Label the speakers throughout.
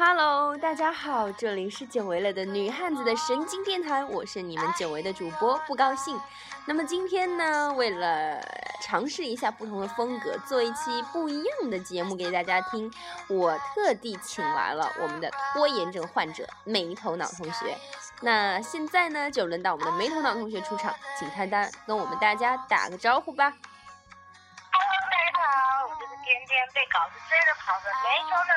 Speaker 1: Hello，大家好，这里是久违了的女汉子的神经电台，我是你们久违的主播，不高兴。那么今天呢，为了尝试一下不同的风格，做一期不一样的节目给大家听，我特地请来了我们的拖延症患者没头脑同学。那现在呢，就轮到我们的没头脑同学出场，请他单跟我们大家打个招呼吧。
Speaker 2: 大家好，我就是天天被稿子追着跑的没头脑。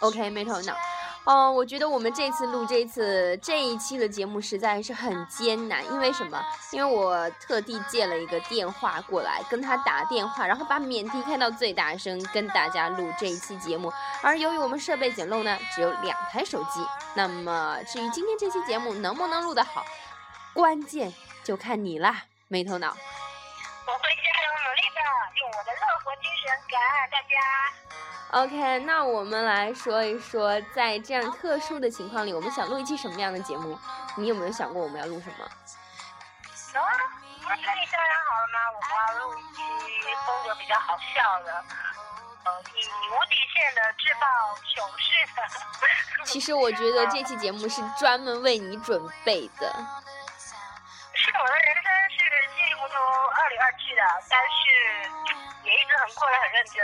Speaker 1: OK，没头脑。哦，我觉得我们这次录这次这一期的节目实在是很艰难，因为什么？因为我特地借了一个电话过来，跟他打电话，然后把免提开到最大声，跟大家录这一期节目。而由于我们设备简陋呢，只有两台手机。那么至于今天这期节目能不能录得好，关键就看你啦，没头脑。
Speaker 2: 我会加油努力的，用我的乐活精神感染大家。
Speaker 1: OK，那我们来说一说，在这样特殊的情况里，我们想录一期什么样的节目？你有没有想过我们要录什么？
Speaker 2: 有啊，不是跟你商量好了吗？我们要录一期风格比较好笑的，呃，以无底线的制造糗事的。
Speaker 1: 其实我觉得这期节目是专门为你准备的。
Speaker 2: 是的我的人生是稀里糊涂、二里二去的，但是也一直很过得很认真。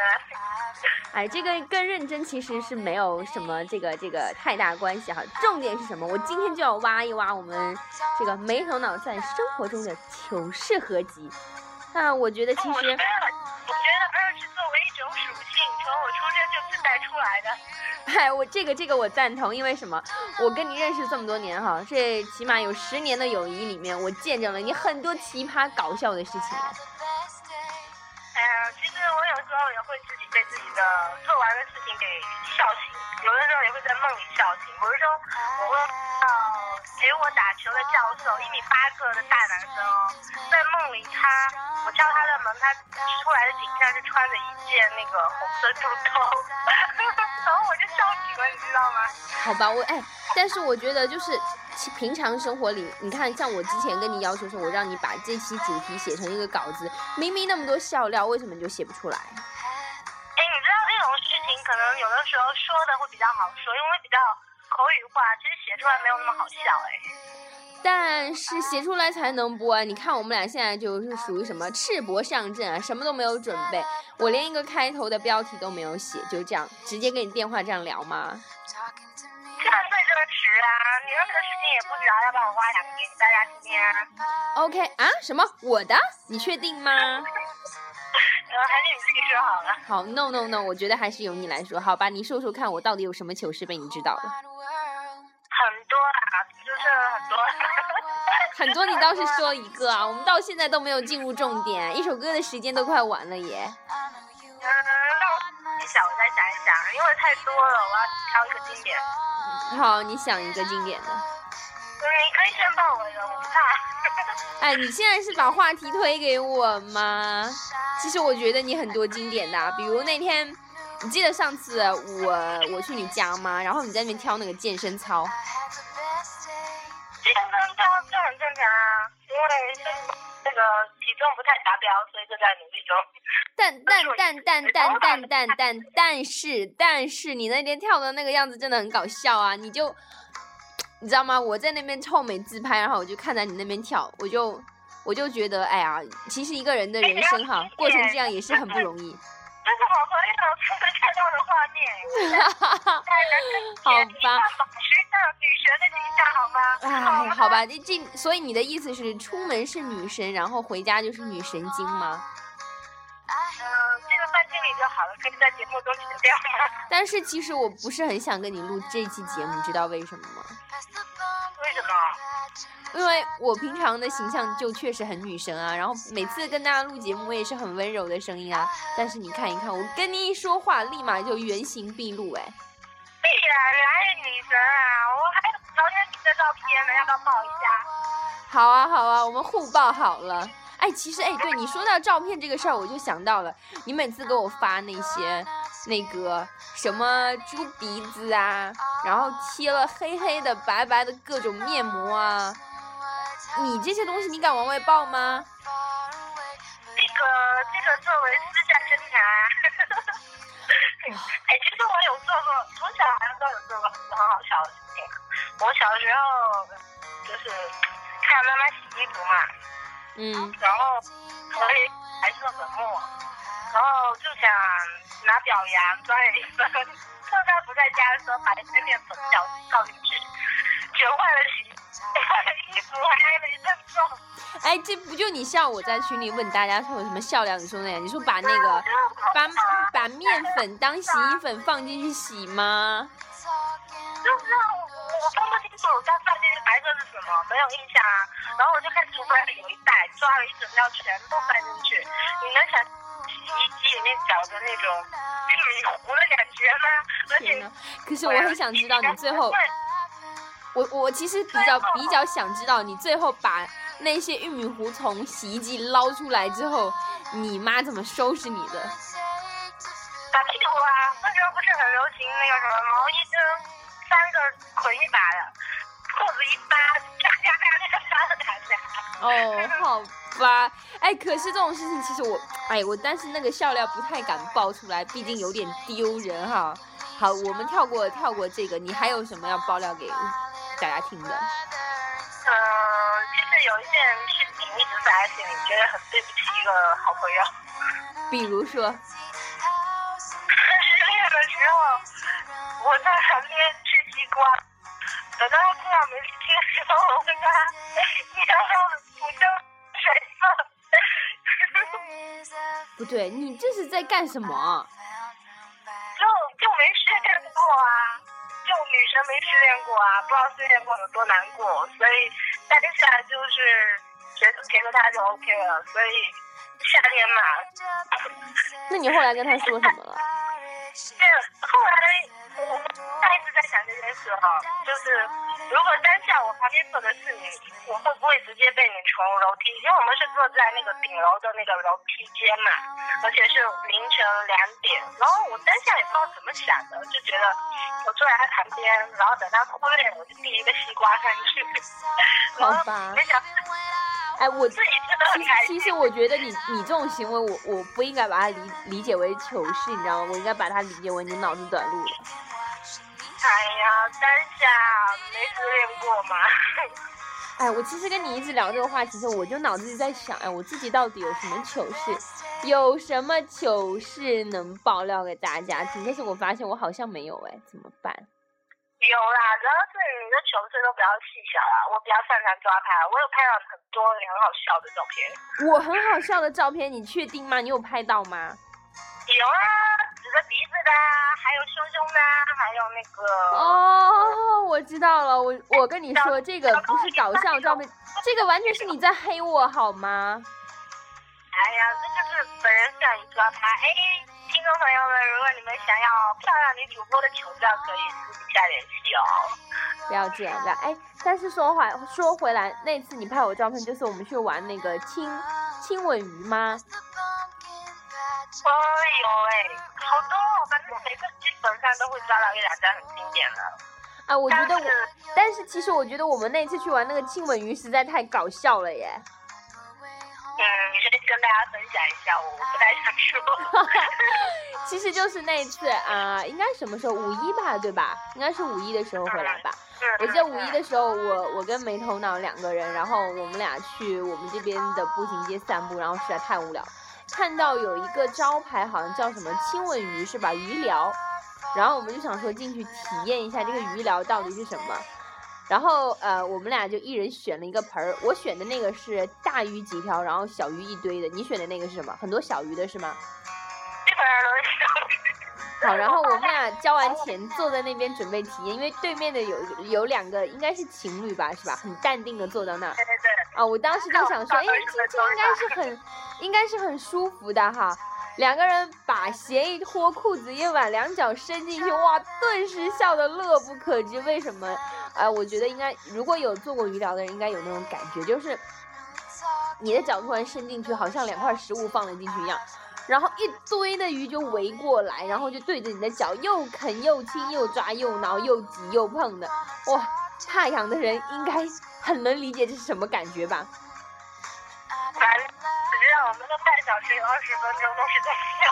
Speaker 1: 哎，这个跟认真其实是没有什么这个这个太大关系哈。重点是什么？我今天就要挖一挖我们这个没头脑在生活中的糗事合集。那我觉得其实，我
Speaker 2: 从我出生就自带出来的。
Speaker 1: 嗨，我这个这个我赞同，因为什么？我跟你认识这么多年哈，这起码有十年的友谊里面，我见证了你很多奇葩搞笑的事情。
Speaker 2: 时候也会自己被自己的做完的事情给笑醒，有的时候也会在梦里笑醒。比如说，我问到陪我打球的教授，一米八个的大男生哦，在梦里他，我敲他的门，他出来的景象是穿着一件那个红色肚兜，然 后我就笑醒了，你知道吗？
Speaker 1: 好吧，我哎，但是我觉得就是。平常生活里，你看，像我之前跟你要求说，我让你把这期主题写成一个稿子，明明那么多笑料，为什么你就写不出来？
Speaker 2: 可能有的时候说的会比较好说，因为比较口语化，其实写出来没有那么好笑，哎。
Speaker 1: 但是写出来才能播啊！你看我们俩现在就是属于什么赤膊上阵啊，什么都没有准备，我连一个开头的标题都没有写，就这样直接跟你电话这样聊吗？
Speaker 2: 这样最真实啊！你那个事情也不知道，要不要我挖两个给大家听听啊
Speaker 1: ？OK 啊？什么？我的？你确定吗？
Speaker 2: 呃，还是你自己说好了。
Speaker 1: 好，No No No，我觉得还是由你来说，好吧？你说说看，我到底有什么糗事被你知道了？
Speaker 2: 很多啊，就是很多。
Speaker 1: 很多，你倒是说一个啊！我们到现在都没有进入重点，一首歌的时间都快完了耶。
Speaker 2: 嗯，那我想，我再想一想，因为太多了，我要挑一个经典。
Speaker 1: 好，你想一个经典的。
Speaker 2: 你可以先报我的，我不怕。
Speaker 1: 哎，你现在是把话题推给我吗？其实我觉得你很多经典的，比如那天，你记得上次我我去你家吗？然后你在那边跳那个健身操。
Speaker 2: 健身操这很正常啊，因为那个体重不太达标，所以就在努力中。但 但
Speaker 1: 但但但但但但但是但是你那天跳的那个样子真的很搞笑啊！你就你知道吗？我在那边臭美自拍，然后我就看在你那边跳，我就我就觉得，哎呀，其实一个人的人生哈，过成这样也是很不容易。
Speaker 2: 这是我朋友出门看到的画面。
Speaker 1: 好吧。
Speaker 2: 时尚女神的形象好吗？
Speaker 1: 哎，好吧，这这，所以你的意思是出门是女神，然后回家就是女神经吗？
Speaker 2: 嗯，这个放心里就好了，可以在节目中剪掉吗？
Speaker 1: 但是其实我不是很想跟你录这期节目，你知道为什么吗？因为我平常的形象就确实很女神啊，然后每次跟大家录节目，我也是很温柔的声音啊。但是你看一看，我跟你一说话，立马就原形毕露，哎。
Speaker 2: 对呀，你还是女神啊！我还有昨天你的照片呢，要不要抱一下？
Speaker 1: 好啊，好啊，我们互抱好了。哎，其实哎，对你说到照片这个事儿，我就想到了，你每次给我发那些那个什么猪鼻子啊，然后贴了黑黑的、白白的各种面膜啊，你这些东西你敢往外爆吗？
Speaker 2: 这个这个作为私下侦查，哎，其实我有做过，从小好像都有做过很多很好笑的事情。我小时候就是看妈妈洗衣服嘛，
Speaker 1: 嗯
Speaker 2: 然后所以白色粉末，然后就想拿表扬装了一分，趁他不在家的时候把一些面粉倒倒进去，卷坏了洗衣服，还挨了一。
Speaker 1: 哎，这不就你像我在群里问大家说有什么笑料，你说那样，你说把那个把把面粉当洗衣粉放进去洗吗？
Speaker 2: 就是啊，我我分不清楚它放进去白色是什么，没有印象啊。然后我就看橱柜里有一袋，抓了一整料全部放进去。你能想洗衣机里面搅的那种玉米糊的感觉吗？而且
Speaker 1: 可是我很想知道你最后，我我其实比较比较想知道你最后把那些玉米糊从洗衣机捞出来之后，你妈怎么收拾你的？
Speaker 2: 打屁股啊！那时候不是很流行那个什么毛衣就三个捆一把的，裤子一扒，
Speaker 1: 哦，好吧，哎，可是这种事情其实我，哎，我但是那个笑料不太敢爆出来，毕竟有点丢人哈。好，我们跳过跳过这个，你还有什么要爆料给大家听的？
Speaker 2: 嗯，其实有一件事情一直在心里，觉得很对不起一个好朋友。
Speaker 1: 比如说，
Speaker 2: 失恋的时候，我在旁边吃西瓜，等到他快要没力气的时候，我问他：“你想要补救水色？”
Speaker 1: 不对，你这是在干什么？
Speaker 2: 就就没失恋过啊，就女生没失恋过啊，不知道失恋过有多难过，所以当下就是觉得陪着他就 OK 了，所以夏天嘛，
Speaker 1: 那你后来跟他说什么了？
Speaker 2: 这后来我上一次在想这件事哈，就是如果当下我旁边坐的是你，我会不会直接被你从楼梯？因为我们是坐在那个顶楼的那个楼梯间嘛，而且是凌晨两点，然后我当下也不知道怎么想的，就觉得我坐在他旁边，然后等他哭累，我就递一个西瓜上去，然后
Speaker 1: 好吧
Speaker 2: 没想到
Speaker 1: 哎，我
Speaker 2: 自己真的很
Speaker 1: 其
Speaker 2: 开心。
Speaker 1: 其实我觉得你你这种行为，我我不应该把它理理解为糗事，你知道吗？我应该把它理解为你脑子短路了。
Speaker 2: 哎呀，当下没失恋过嘛。
Speaker 1: 哎，我其实跟你一直聊这个话题的时候，我就脑子里在想，哎，我自己到底有什么糗事，有什么糗事能爆料给大家听？但是我发现我好像没有，哎，怎么办？
Speaker 2: 有啦，主要是你的糗事都比较细小啦，我比较擅长抓拍，我有拍到很多你很好笑的照片。
Speaker 1: 我很好笑的照片，你确定吗？你有拍到吗？
Speaker 2: 有啊，指着鼻子的啊，还有胸胸的啊，还有那个……
Speaker 1: 哦，我知道了，我我跟你说，这个不是搞笑照片，这个完全是你在黑我好吗？
Speaker 2: 哎呀，这就是本人善于抓拍。哎，听众朋友们，如果你们想要漂亮女主播的球照，可以私底下联系哦。
Speaker 1: 不要这样，不要哎。但是说回说回来，那次你拍我照片，就是我们去玩那个亲亲吻鱼吗？
Speaker 2: 哎呦哎，好多哦，反正每次基本上都会抓到一两张很经典的。
Speaker 1: 啊，我觉得我，
Speaker 2: 但是
Speaker 1: 其实我觉得我们那次去玩那个亲吻鱼实在太搞笑了耶。
Speaker 2: 嗯，跟大家分享一下，我不太想说。
Speaker 1: 其实就是那一次啊、应该什么时候？五一吧，对吧？应该是五一的时候回来吧。我记得五一的时候，我我跟没头脑两个人，然后我们俩去我们这边的步行街散步，然后实在太无聊，看到有一个招牌，好像叫什么亲吻鱼是吧？鱼疗，然后我们就想说进去体验一下这个鱼疗到底是什么。然后呃，我们俩就一人选了一个盆儿，我选的那个是大鱼几条，然后小鱼一堆的，你选的那个是什么？很多小鱼的是吗？
Speaker 2: 基本上都是
Speaker 1: 好，然后我们俩 交完钱，坐在那边准备体验，因为对面的有有两个应该是情侣吧，是吧？很淡定的坐到那儿
Speaker 2: 对对对。
Speaker 1: 啊。我当时就想说，哎，今天应该是很，应该是很舒服的哈。两个人把鞋一脱，裤子一挽，两脚伸进去，哇，顿时笑得乐不可支。为什么？呃，我觉得应该如果有做过鱼疗的人，应该有那种感觉，就是你的脚突然伸进去，好像两块食物放了进去一样，然后一堆的鱼就围过来，然后就对着你的脚又啃又亲又抓又挠又挤又碰的，哇！怕痒的人应该很能理解这是什么感觉吧？
Speaker 2: 半小时有二十分钟都是在笑。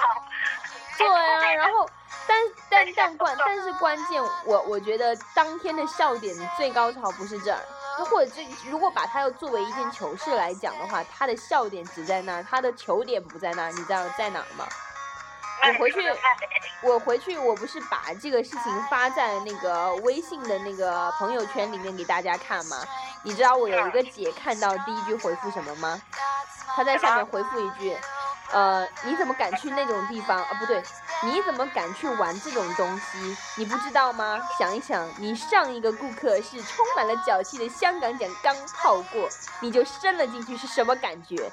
Speaker 1: 对啊，然后但但但关但是关键，我我觉得当天的笑点最高潮不是这儿，或者这如果把它要作为一件糗事来讲的话，它的笑点只在那儿，它的糗点不在那儿，你知道在哪儿吗？我回去，我回去，我不是把这个事情发在那个微信的那个朋友圈里面给大家看吗？你知道我有一个姐看到第一句回复什么吗？她在下面回复一句，呃，你怎么敢去那种地方啊？不对，你怎么敢去玩这种东西？你不知道吗？想一想，你上一个顾客是充满了脚气的香港脚刚泡过，你就伸了进去，是什么感觉？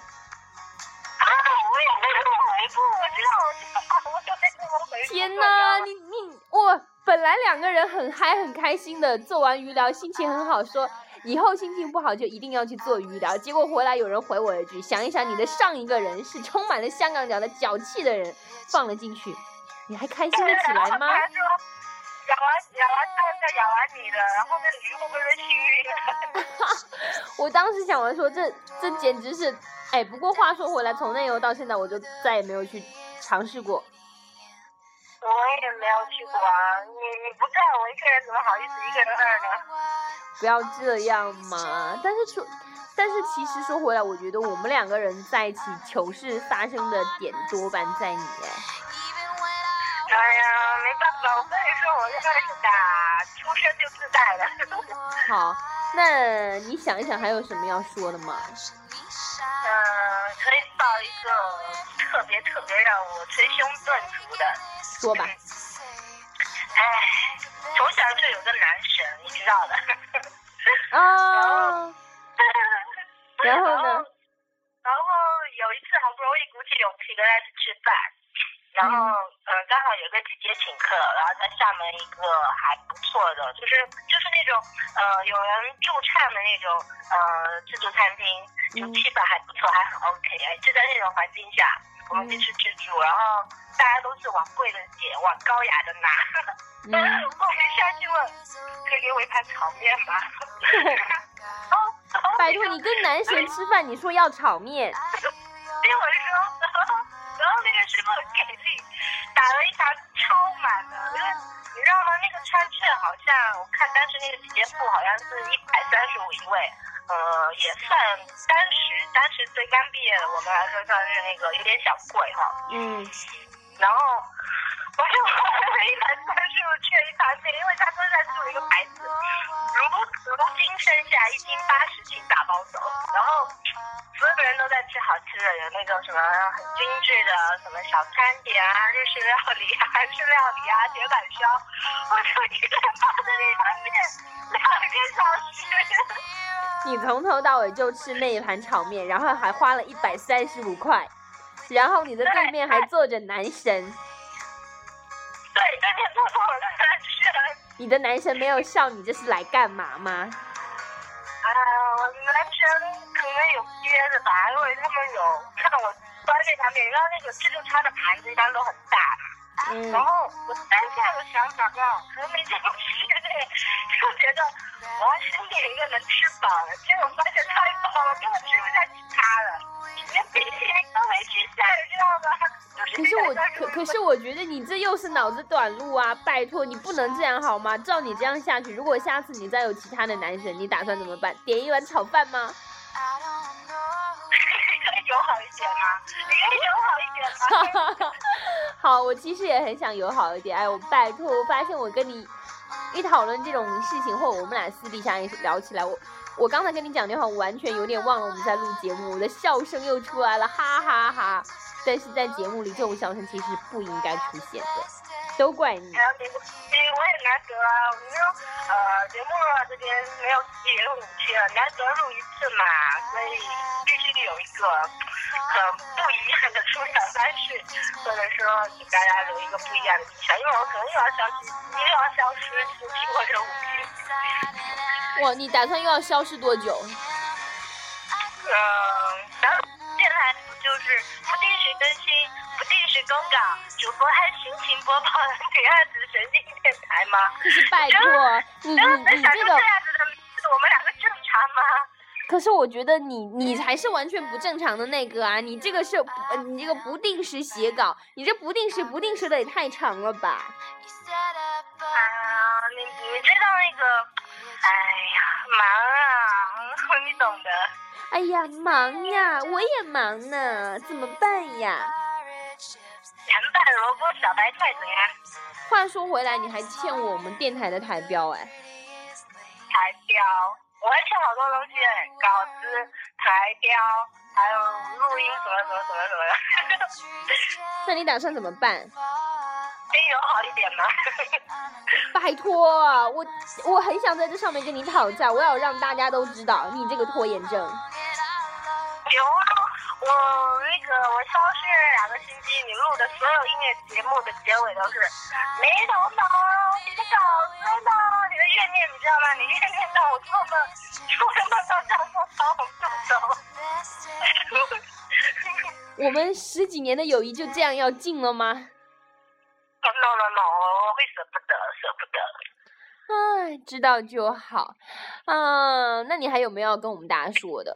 Speaker 1: 天呐，你你我本来两个人很嗨很开心的做完鱼疗，心情很好，说以后心情不好就一定要去做鱼疗。结果回来有人回我一句：想一想，你的上一个人是充满了香港脚的脚气的人，放了进去，你还开心得起来吗？
Speaker 2: 咬完咬完他再咬完你的，然后那鱼会不会幸
Speaker 1: 运？我当时想完说，这这简直是，哎，不过话说回来，从那以后到现在，我就再也没有去尝试过。
Speaker 2: 我也没有去过啊，你你不在我一个人怎么好意思一个人二呢？
Speaker 1: 不要这样嘛！但是说，但是其实说回来，我觉得我们两个人在一起糗事发生的点多半在你哎。
Speaker 2: 哎呀，没办法，我跟你说，我这个是打出生就自带的。
Speaker 1: 好，那你想一想，还有什么要说的吗？
Speaker 2: 嗯，可以报一个特别特别让我捶胸顿足的。
Speaker 1: 说吧。
Speaker 2: 哎，从小就有个男神，你知道的。
Speaker 1: 啊。然后呢？
Speaker 2: 然后有一次好不容易鼓起勇气跟他去吃饭，然后嗯刚好有个姐姐请客，然后在厦门一个还不错的，就是就是那种呃有人驻唱的那种呃自助餐厅，就气氛还不错，还很 OK。就在那种环境下，我们去吃自助，然后。大家都是往贵的点，往高雅的拿。后面下去问，可以给我一盘炒面吗？
Speaker 1: 拜托你跟男神吃饭，你说要炒面。
Speaker 2: 听我说，然后那个师傅很给力，打了一盘超满的，你知道吗？那个餐券好像我看当时那个姐姐付好像是一百三十五一位，呃，也算当时当时对刚毕业的我们来说算是那个有点小贵哈。嗯。然后我就买了一盘三十五券一盘面，因为他身上是一个牌子，如如今生下一斤八十，请打包走。然后所有的人都在吃好吃的，有那种什么很精致的什么小餐点啊、日式料理啊、韩式料理啊、铁板烧，我就一个人抱着那盘面两个小时。
Speaker 1: 你从头到尾就吃那一盘炒面，然后还花了一百三十五块。然后你的对面还坐着男神，你的男神没有笑你这是来干嘛吗？啊，
Speaker 2: 我男神可能有憋着吧，因为他们有看到我端那盘面，然后那个自助餐的盘子一般都很大。嗯。然后我当下就想法啊，可能没吃力，就觉得我要先点一个能吃饱的，结果发现太饱了，根本吃不下其他的。
Speaker 1: 可是我可可是我觉得你这又是脑子短路啊！拜托你不能这样好吗？照你这样下去，如果下次你再有其他的男神，你打算怎么办？点一碗炒饭吗？
Speaker 2: 友好一点吗？你友好一点吗？
Speaker 1: 好，我其实也很想友好一点。哎，我拜托，我发现我跟你一讨论这种事情，或我们俩私底下一聊起来，我。我刚才跟你讲电话，我完全有点忘了我们在录节目，我的笑声又出来了，哈哈哈！但是在节目里，这种笑声其实不应该出现的，都怪你。
Speaker 2: 还有你，我也难得啊，你说呃，节目这边没有自己录五期了，难得录一次嘛，所以必须得有一个很不一样的出场方式，或者说给大家留一个不一样的印象，因为我可能又要消失，又要消失四期或者五期。
Speaker 1: 哇，你打算又要消失多久？
Speaker 2: 嗯，嗯，然后电台不就是不定时更新、公告，主播还心情播报女汉子神经电台吗？
Speaker 1: 可是拜托，你你这个
Speaker 2: 我们两个正常吗？
Speaker 1: 可是我觉得你你才是完全不正常的那个啊！你这个是呃你这个不定时写稿，你这不定时不定时的也太长了吧？
Speaker 2: 啊，你你知道那个，哎呀，忙啊，你懂的。
Speaker 1: 哎呀，忙呀，我也忙呢，怎么办呀？
Speaker 2: 凉拌萝卜小白菜怎样？
Speaker 1: 话说回来，你还欠我们电台的台标哎。
Speaker 2: 台标，我还欠好多东西哎，稿子、台标，还有录音什么什么什么什么的。
Speaker 1: 那你打算怎么办？
Speaker 2: 可以有好一点吗？
Speaker 1: 拜托，我我很想在这上面跟你讨价，我要让大家都知道你这个拖延症。
Speaker 2: 有啊，我那个我消失了两个星期，你录的所有音乐节目的结尾都是没头脑，你的稿子呢？你的怨念你知道吗？你怨念到我做梦，做梦到这样说超红动手。
Speaker 1: 我们十几年的友谊就这样要尽了吗？
Speaker 2: no no no，我会舍不得，舍不得。
Speaker 1: 唉，知道就好。啊，那你还有没有要跟我们大家说的？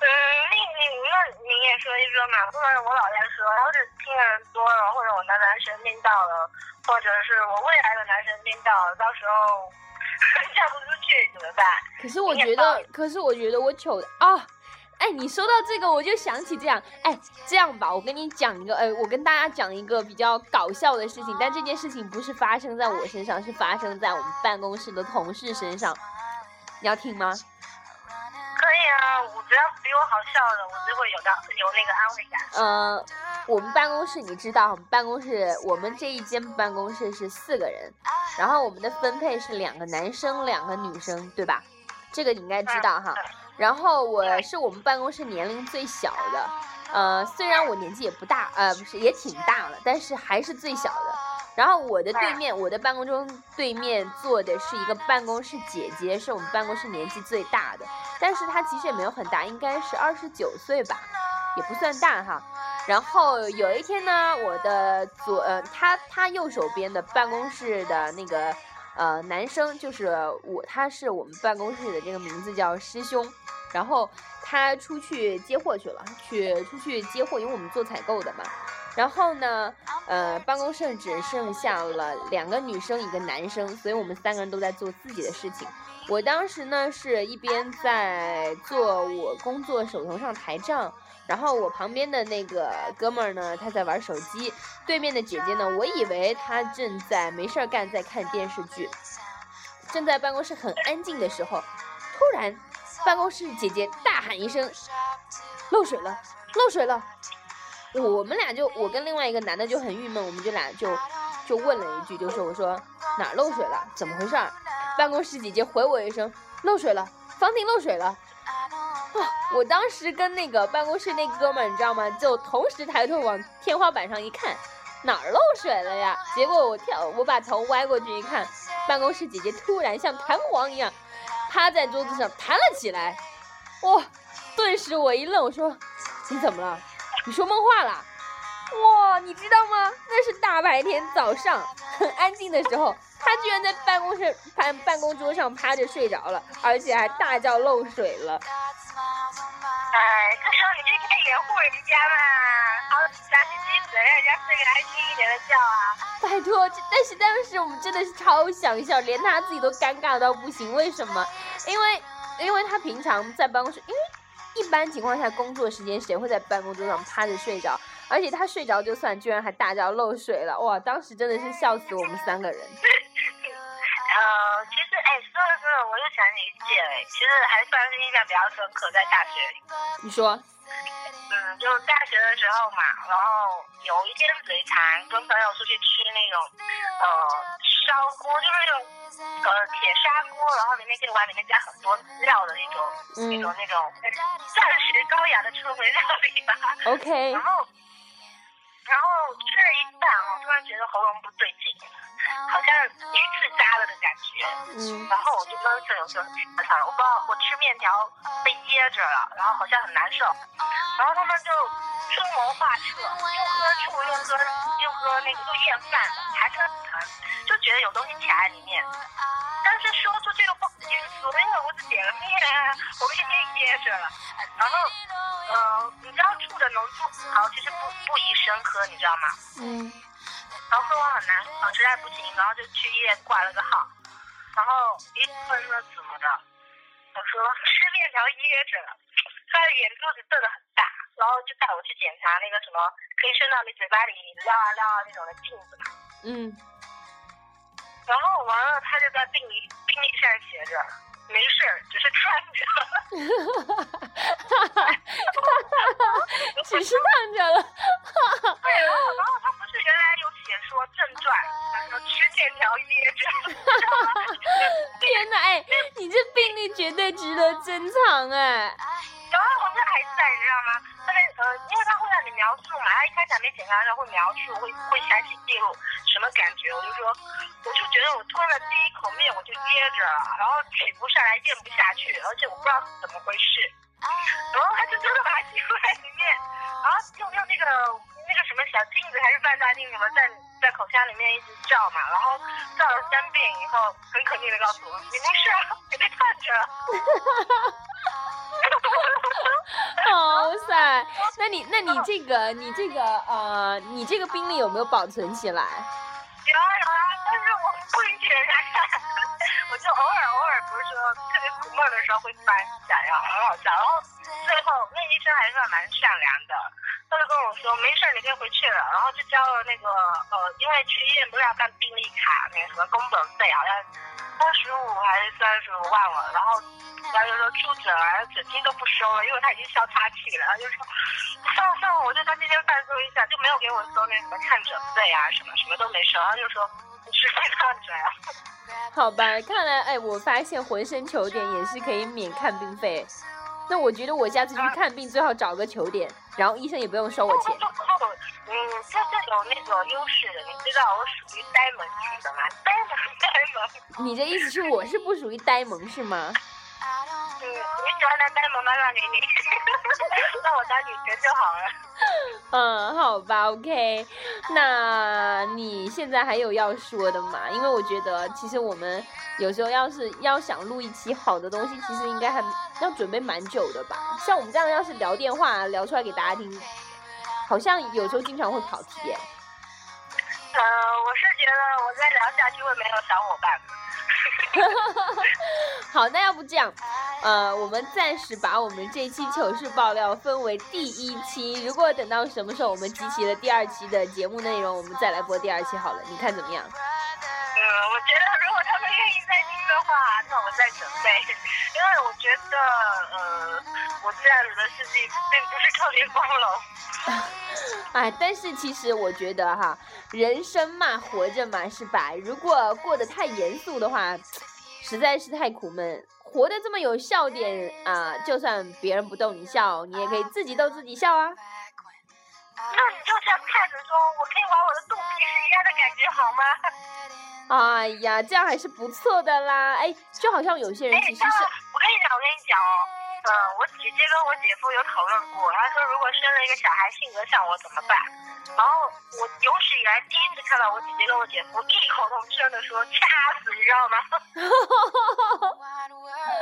Speaker 2: 嗯，你你那你也说一说嘛，不然我老在说，要是听的人多了，或者我的男神听到了，或者是我未来的男神听到了，到时候 嫁不出去怎么办？
Speaker 1: 可是我觉得，可是我觉得我丑的啊！哎，你说到这个，我就想起这样，哎，这样吧，我跟你讲一个，呃，我跟大家讲一个比较搞笑的事情，但这件事情不是发生在我身上，是发生在我们办公室的同事身上。你要听吗？
Speaker 2: 可以啊，我只要比我好笑的，我就会有到有那个安慰感。
Speaker 1: 呃，我们办公室你知道，我们办公室我们这一间办公室是四个人，然后我们的分配是两个男生，两个女生，对吧？这个你应该知道哈。然后我是我们办公室年龄最小的，呃，虽然我年纪也不大，呃，不是也挺大了，但是还是最小的。然后我的对面，我的办公桌对面坐的是一个办公室姐姐，是我们办公室年纪最大的，但是她其实也没有很大，应该是二十九岁吧，也不算大哈。然后有一天呢，我的左呃，他他右手边的办公室的那个呃男生，就是我，他是我们办公室的这个名字叫师兄。然后他出去接货去了，去出去接货，因为我们做采购的嘛。然后呢，呃，办公室只剩下了两个女生，一个男生，所以我们三个人都在做自己的事情。我当时呢是一边在做我工作手头上台账，然后我旁边的那个哥们儿呢他在玩手机，对面的姐姐呢，我以为她正在没事儿干，在看电视剧。正在办公室很安静的时候，突然办公室姐姐大喊一声：“漏水了，漏水了！”我们俩就我跟另外一个男的就很郁闷，我们就俩就就问了一句，就是我说哪儿漏水了，怎么回事儿？办公室姐姐回我一声漏水了，房顶漏水了。啊！我当时跟那个办公室那哥们儿，你知道吗？就同时抬头往天花板上一看，哪儿漏水了呀？结果我跳，我把头歪过去一看，办公室姐姐突然像弹簧一样趴在桌子上弹了起来。哇！顿时我一愣，我说你怎么了？你说梦话了？哇，你知道吗？那是大白天早上很安静的时候，他居然在办公室办办公桌上趴着睡着了，而且还大叫漏水了。
Speaker 2: 哎，这时候你就应该掩护人家嘛，好打起鸡子，让人家睡个安心一点的觉啊。
Speaker 1: 拜托，但是当时我们真的是超想笑，连他自己都尴尬到不行。为什么？因为因为他平常在办公室，因为一般情况下工作时间谁会在办公桌上趴着睡着？而且他睡着就算，居然还大叫漏水了，哇！当时真的是笑死我们三个人。
Speaker 2: 呃，其实哎，说着说着我又想起一件哎，其实还算是印象比较深刻，在大学里。
Speaker 1: 你说，
Speaker 2: 嗯，就大学的时候嘛，然后有一天嘴馋，跟朋友出去吃那种呃烧锅，就是那种呃铁砂锅，然后里面可以往里面加很多料的那种、那种那种钻石高雅的车回料理吧。
Speaker 1: OK，
Speaker 2: 然后然后吃了一半，我突然觉得喉咙不对劲，好像鱼刺扎了的感觉。
Speaker 1: 嗯
Speaker 2: 然后我就跟舍友说，惨了，我不知道我吃面条被噎着了，然后好像很难受。然后他们就出谋划策，又喝醋又喝又喝那个又咽饭，还是很疼，就觉得有东西卡在里面。但是说出去又不好意思，因为我只点了面啊，我面被噎着了。然后，呃，你知道醋的浓度很高，其实不不宜生喝，你知道吗？
Speaker 1: 嗯
Speaker 2: 然后说我很难受，实在不行，然后就去医院挂了个号。然后医生说怎么的？我说吃面条噎着了，他的眼珠子瞪得很大，然后就带我去检查那个什么可以伸到你嘴巴里撩啊撩啊那种的镜子嘛。
Speaker 1: 嗯，
Speaker 2: 然后完了，他就在病历病历上写着没事儿，只是烫着。
Speaker 1: 只是烫着了。
Speaker 2: 对，然后然后他不是原来有写说正传，他说吃面条噎着？
Speaker 1: 天哪，哎，你这病例绝对值得珍藏哎。
Speaker 2: 然后好像还在，你知道吗？他在呃，因为他会让你描述嘛，他一开始还没检查的时候会描述，会会详细记录什么感觉。我就说，我就觉得我吞了第一口面我就噎着了，然后取不上来，咽不下去，而且我不知道是怎么回事。然后他就真的把它吸回来里面，然后用用那个那个什么小镜子还是放大镜什么在在口腔里面一直照嘛，然后照了三遍以后，很肯定的告诉我，你没事啊，你被烫着了。
Speaker 1: 哇塞，那你那你这个你这个呃，你这个病例有没有保存起来？
Speaker 2: 有啊有啊，但是我不允许人家看，我就偶尔偶尔不是说特别苦闷的时候会翻一下，然后很好笑。然后最后那医生还算蛮善良的，他就跟我说没事儿，你可以回去了。然后就交了那个呃，因为去医院不是要办病历卡，那个什么工本费，好像二十五还是三十五忘了。然后他就说出诊啊，诊金都不收了，因为他已经消岔气了。然后就说算了算了，我就在今天放松一下，就没有给我收那什么看诊费啊，什么什么都没收。然后就说你吃饭看诊啊。
Speaker 1: 好吧，看来哎，我发现浑身球点也是可以免看病费。那我觉得我下次去看病最好找个球点，然后医生也不用收我钱。
Speaker 2: 嗯，这是有那个优势的，你知道我属于呆萌型的吗？呆萌呆萌。
Speaker 1: 你这意思是我是不属于呆萌是吗？
Speaker 2: 喜欢当呆萌吗？让给你，那我当女神就好了。
Speaker 1: 嗯，好吧，OK。那你现在还有要说的吗？因为我觉得其实我们有时候要是要想录一期好的东西，其实应该还要准备蛮久的吧。像我们这样要是聊电话聊出来给大家听，好像有时候经常会跑题耶。
Speaker 2: 呃，我是觉得我再聊下去会没有小伙伴。
Speaker 1: 好，那要不这样，呃，我们暂时把我们这期糗事爆料分为第一期。如果等到什么时候我们集齐了第二期的节目内容，我们再来播第二期好了。你看怎么样？
Speaker 2: 嗯，我觉得如果他们愿意再听的话，那我再准备。因为我觉得，呃，我这样子的事情并不是特别光荣。
Speaker 1: 哎，但是其实我觉得哈，人生嘛，活着嘛，是吧？如果过得太严肃的话，实在是太苦闷。活得这么有笑点啊、就算别人不逗你笑，你也可以自己逗自己笑啊。
Speaker 2: 那你就像看着说，我可以玩我的肚皮是一样的感觉，好吗？
Speaker 1: 哎呀，这样还是不错的啦。哎，就好像有些人
Speaker 2: 哎，
Speaker 1: 其实是，
Speaker 2: 我跟你讲，我跟你讲哦，嗯，我姐姐跟我姐夫有讨论过，他说如果生了一个小孩性格像我怎么办？然后我有史以来第一次看到我姐姐跟我姐夫异口同声的说掐死，你知道吗？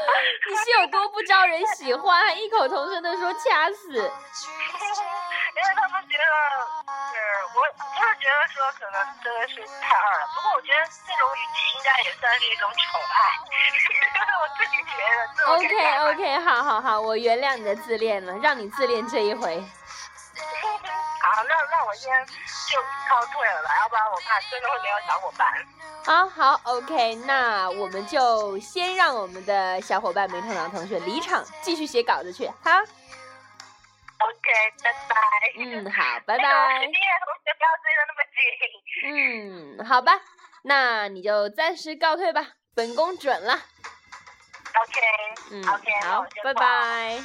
Speaker 1: 你是有多不招人喜欢，还异口同声的说掐死。
Speaker 2: 因为他们觉得，是我就是觉得说可能真的是太二了。不过我觉得这种语气应该也算是一种宠爱，我自己觉得。自我感
Speaker 1: OK
Speaker 2: 觉
Speaker 1: OK，好好好，我原谅你的自恋了，让你自恋这一回。
Speaker 2: 好，那那我先就此告退了吧，要不然我怕真的会没有小伙伴。
Speaker 1: 好好，OK，那我们就先让我们的小伙伴梅头脑同学离场，继续写稿子去。哈
Speaker 2: ，OK，拜拜。
Speaker 1: 嗯，好，拜拜
Speaker 2: 十。一月同学不要追得那么紧。
Speaker 1: 嗯，好吧，那你就暂时告退吧，本宫准了。
Speaker 2: OK，
Speaker 1: 嗯好拜拜。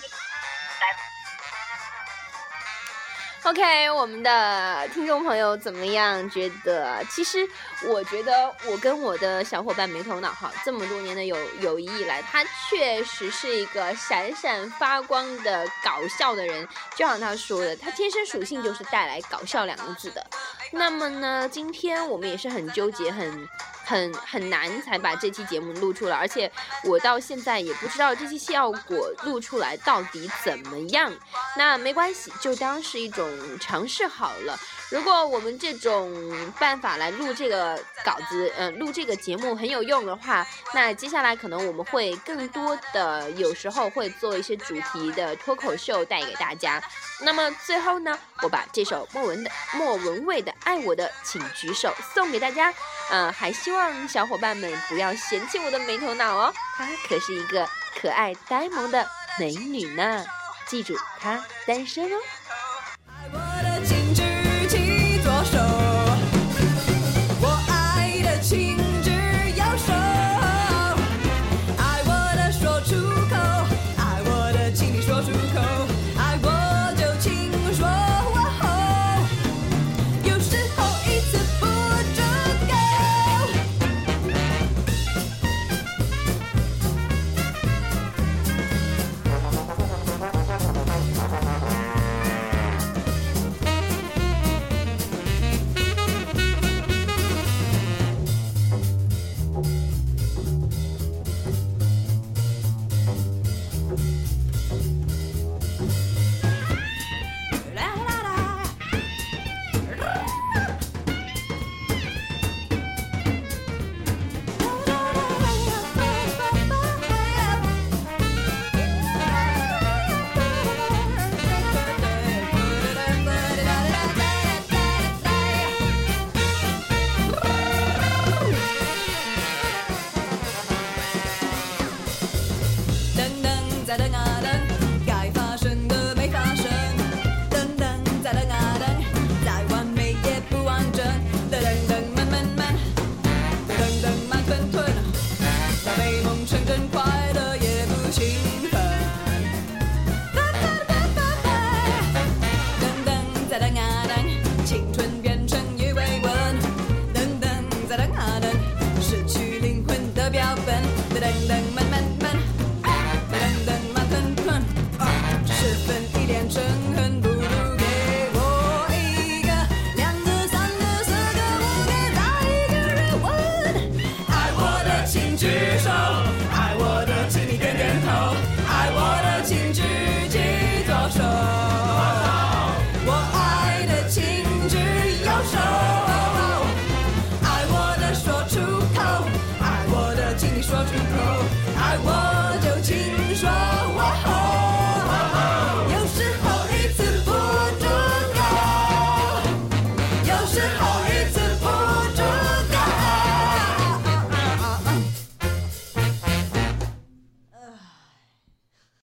Speaker 1: OK，我们的听众朋友怎么样？觉得其实我觉得我跟我的小伙伴没头脑哈，这么多年的友友谊以来，他确实是一个闪闪发光的搞笑的人。就像他说的，他天生属性就是带来搞笑两个字的。那么呢，今天我们也是很纠结，很。很很难才把这期节目录出来，而且我到现在也不知道这期效果录出来到底怎么样。那没关系，就当是一种尝试好了。如果我们这种办法来录这个稿子，嗯，录这个节目很有用的话，那接下来可能我们会更多的，有时候会做一些主题的脱口秀带给大家。那么最后呢，我把这首莫文的莫文蔚的《爱我的请举手》送给大家，嗯，还希望小伙伴们不要嫌弃我的没头脑哦，她可是一个可爱呆萌的美女呢，记住她单身哦。
Speaker 3: 标本。